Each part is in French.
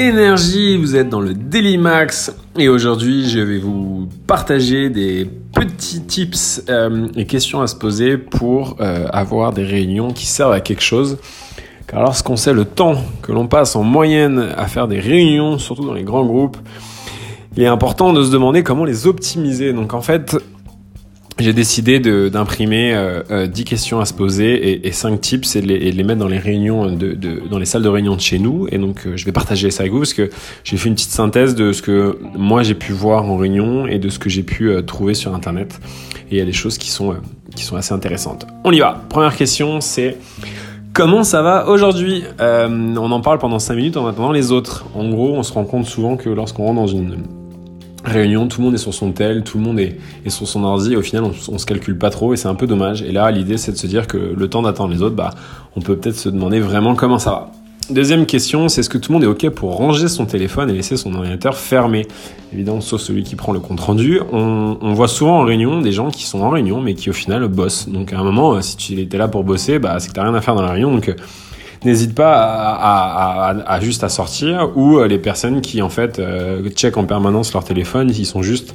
Énergie, vous êtes dans le Daily Max et aujourd'hui je vais vous partager des petits tips euh, et questions à se poser pour euh, avoir des réunions qui servent à quelque chose. Car lorsqu'on sait le temps que l'on passe en moyenne à faire des réunions, surtout dans les grands groupes, il est important de se demander comment les optimiser. Donc en fait, j'ai décidé d'imprimer euh, 10 euh, questions à se poser et, et 5 tips et de, les, et de, les, mettre dans les réunions, de, de, dans les salles de réunion de chez nous. Et donc, euh, je vais partager ça avec vous parce que j'ai fait une petite synthèse de ce que moi j'ai pu voir en réunion et de ce que j'ai pu euh, trouver sur Internet. Et il y a des choses qui sont, qui sont assez intéressantes. On y va. Première question, c'est Comment ça va aujourd'hui? On en parle pendant 5 minutes en attendant les autres. En gros, on se rend compte souvent que lorsqu'on rentre dans une réunion, tout le monde est sur son tel, tout le monde est, sur son ordi, au final on, se calcule pas trop et c'est un peu dommage. Et là l'idée c'est de se dire que le temps d'attendre les autres, bah on peut peut-être se demander vraiment comment ça va. Deuxième question, c'est est-ce que tout le monde est OK pour ranger son téléphone et laisser son ordinateur fermé? Évidemment, sauf celui qui prend le compte rendu. On, voit souvent en réunion des gens qui sont en réunion mais qui au final bossent. Donc à un moment, si tu étais là pour bosser, bah, c'est que t'as rien à faire dans la réunion. Donc n'hésite pas à, juste à sortir ou euh, les personnes qui en fait euh, checkent en permanence leur téléphone, ils sont juste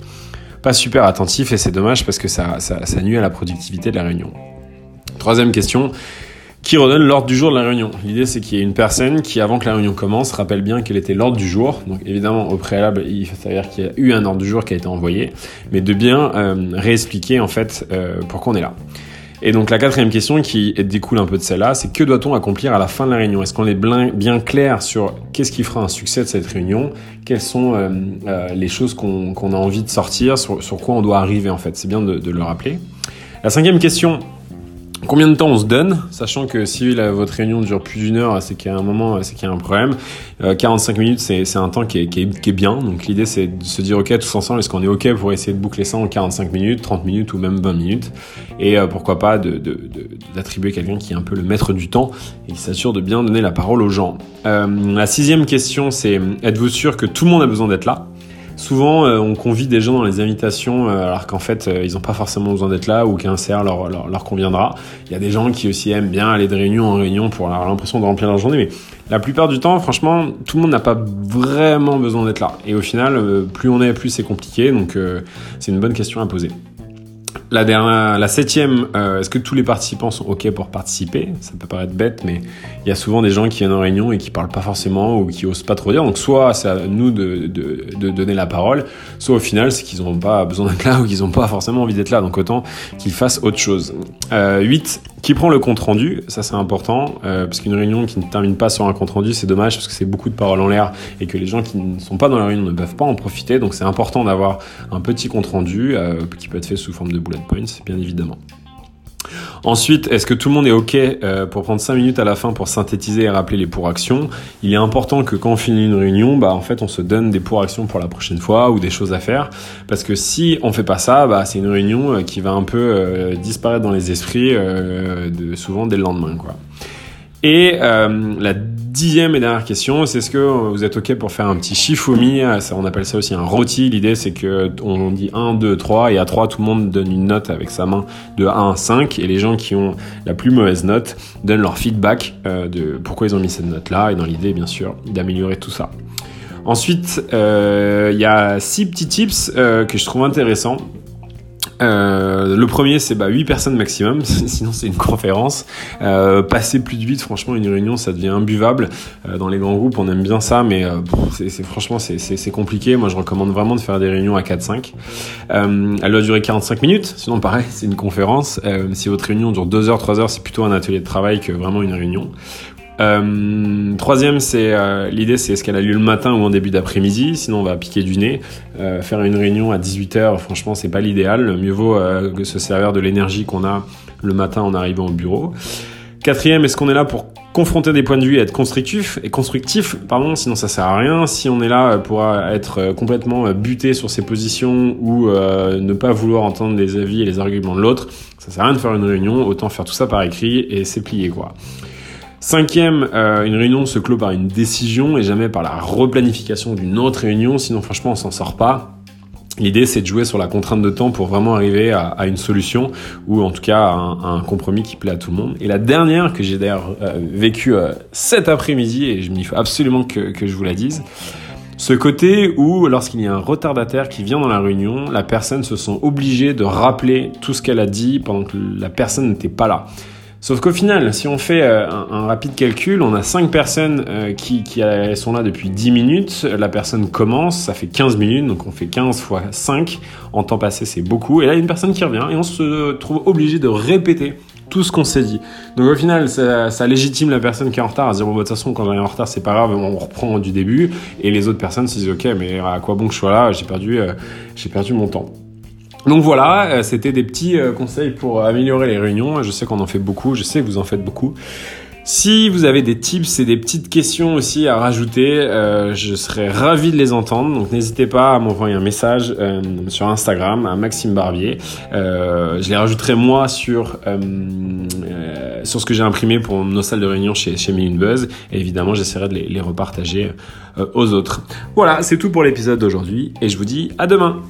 pas super attentifs et c'est dommage parce que ça, nuit à la productivité de la réunion. Troisième question, qui redonne l'ordre du jour de la réunion? L'idée, c'est qu'il y ait une personne qui, avant que la réunion commence, rappelle bien quel était l'ordre du jour. Donc, évidemment, au préalable, il faut savoir qu'il y a eu un ordre du jour qui a été envoyé, mais de bien euh, réexpliquer en fait pourquoi on est là. Et donc la quatrième question qui découle un peu de celle-là, c'est que doit-on accomplir à la fin de la réunion? Est-ce qu'on est bien clair sur qu'est-ce qui fera un succès de cette réunion? Quelles sont euh, euh, les choses qu'on qu a envie de sortir? Sur, quoi on doit arriver en fait? C'est bien de le rappeler. La cinquième question, Combien de temps on se donne, sachant que si votre réunion dure plus d'une heure, c'est qu'il y a un moment, c'est qu'il y a un problème. Euh, 45 minutes, c'est un temps qui est, qui est, qui est bien. Donc l'idée, c'est de se dire, ok, tous ensemble, est-ce qu'on est ok pour essayer de boucler ça en 45 minutes, 30 minutes ou même 20 minutes? Et euh, pourquoi pas d'attribuer quelqu'un qui est un peu le maître du temps et qui s'assure de bien donner la parole aux gens. Euh, la sixième question, c'est êtes-vous sûr que tout le monde a besoin d'être là? Souvent, euh, on convie des gens dans les invitations euh, alors qu'en fait, euh, ils n'ont pas forcément besoin d'être là ou qu'un CR leur, leur, conviendra. Il y a des gens qui aussi aiment bien aller de réunion en réunion pour avoir l'impression de remplir leur journée, mais la plupart du temps, franchement, tout le monde n'a pas vraiment besoin d'être là. Et au final, plus on est, plus c'est compliqué, donc c'est une bonne question à poser. La dernière, la septième, euh, est-ce que tous les participants sont ok pour participer? Ça peut paraître bête, mais il y a souvent des gens qui viennent en réunion et qui parlent pas forcément ou qui osent pas trop dire. Donc soit c'est à nous de, de, de, donner la parole, soit au final c'est qu'ils n'ont pas besoin d'être là ou qu'ils n'ont pas forcément envie d'être là. Donc autant qu'ils fassent autre chose. Euh, 8. Qui prend le compte rendu Ça c'est important euh, parce qu'une réunion qui ne termine pas sur un compte rendu c'est dommage parce que c'est beaucoup de paroles en l'air et que les gens qui ne sont pas dans la réunion ne peuvent pas en profiter. Donc c'est important d'avoir un petit compte rendu euh, qui peut être fait sous forme de bullet points, bien évidemment. Ensuite, est-ce que tout le monde est OK euh, pour prendre 5 minutes à la fin pour synthétiser et rappeler les pour-actions Il est important que quand on finit une réunion, bah, en fait, on se donne des pour-actions pour la prochaine fois ou des choses à faire. Parce que si on fait pas ça, bah, c'est une réunion euh, qui va un peu euh, disparaître dans les esprits, euh, souvent dès le lendemain. Quoi. Et euh, la dixième et dernière question, c'est est-ce que vous êtes OK pour faire un petit shifumi On appelle ça aussi un roti. L'idée, c'est que on dit 1, 2, 3, et à 3, tout le monde donne une note avec sa main de 1 à 5, et les gens qui ont la plus mauvaise note donnent leur feedback euh, de pourquoi ils ont mis cette note-là, et dans l'idée, bien sûr, d'améliorer tout ça. Ensuite, il euh, y a six petits tips euh, que je trouve intéressants euh, le premier, c'est bah, 8 personnes maximum, sinon c'est une conférence. Euh, passer plus de 8, franchement, une réunion, ça devient imbuvable. Euh, dans les grands groupes, on aime bien ça, mais c'est franchement, c'est compliqué. Moi, je recommande vraiment de faire des réunions à 4-5. Euh, elle doit durer 45 minutes, sinon pareil, c'est une conférence. Si votre réunion dure 2 heures, 3 heures, c'est plutôt un atelier de travail que vraiment une réunion. Euh, troisième, c'est euh, l'idée, c'est est-ce qu'elle a lieu le matin ou en début d'après-midi? Sinon, on va piquer du nez. Euh, faire une réunion à 18h, franchement, c'est pas l'idéal. Mieux vaut que se servir de l'énergie qu'on a le matin en arrivant au bureau. Quatrième, est-ce qu'on est là pour confronter des points de vue et être constructif et constructif, pardon, sinon ça sert à rien. Si on est là pour être complètement buté sur ses positions ou ne pas vouloir entendre les avis et les arguments de l'autre, ça sert à rien de faire une réunion. Autant faire tout ça par écrit et c'est plié quoi. Cinquième, euh, une réunion se clôt par une décision et jamais par la replanification d'une autre réunion, sinon franchement on s'en sort pas. L'idée, c'est de jouer sur la contrainte de temps pour vraiment arriver à, une solution ou en tout cas à un, compromis qui plaît à tout le monde. Et la dernière que j'ai d'ailleurs euh, vécue euh, cet après-midi, et il faut absolument que je vous la dise, ce côté où, lorsqu'il y a un retardataire qui vient dans la réunion, la personne se sent obligée de rappeler tout ce qu'elle a dit pendant que la personne n'était pas là. Sauf qu'au final, si on fait euh, un, rapide calcul, on a 5 personnes euh, qui, sont là depuis 10 minutes, la personne commence, ça fait 15 minutes, donc on fait 15 fois 5, en temps passé c'est beaucoup, et là il y a une personne qui revient, et on se trouve obligé de répéter tout ce qu'on s'est dit. Donc au final, ça, légitime la personne qui est en retard à dire bon, de toute façon, quand on est en retard, c'est pas grave, on reprend du début. Et les autres personnes se disent ok, mais à quoi bon que je sois là? J'ai perdu, euh, j'ai perdu mon temps. Donc voilà, euh, c'était des petits euh, conseils pour améliorer les réunions. Je sais qu'on en fait beaucoup, je sais que vous en faites beaucoup. Si vous avez des tips et des petites questions aussi à rajouter, euh, je serais ravi de les entendre. Donc n'hésitez pas à m'envoyer un message sur Instagram à Maxime Barbier. je les rajouterai moi sur sur ce que j'ai imprimé pour nos salles de réunion chez chez Buzz. Et évidemment, j'essaierai de les repartager aux autres. Voilà, c'est tout pour l'épisode d'aujourd'hui et je vous dis à demain.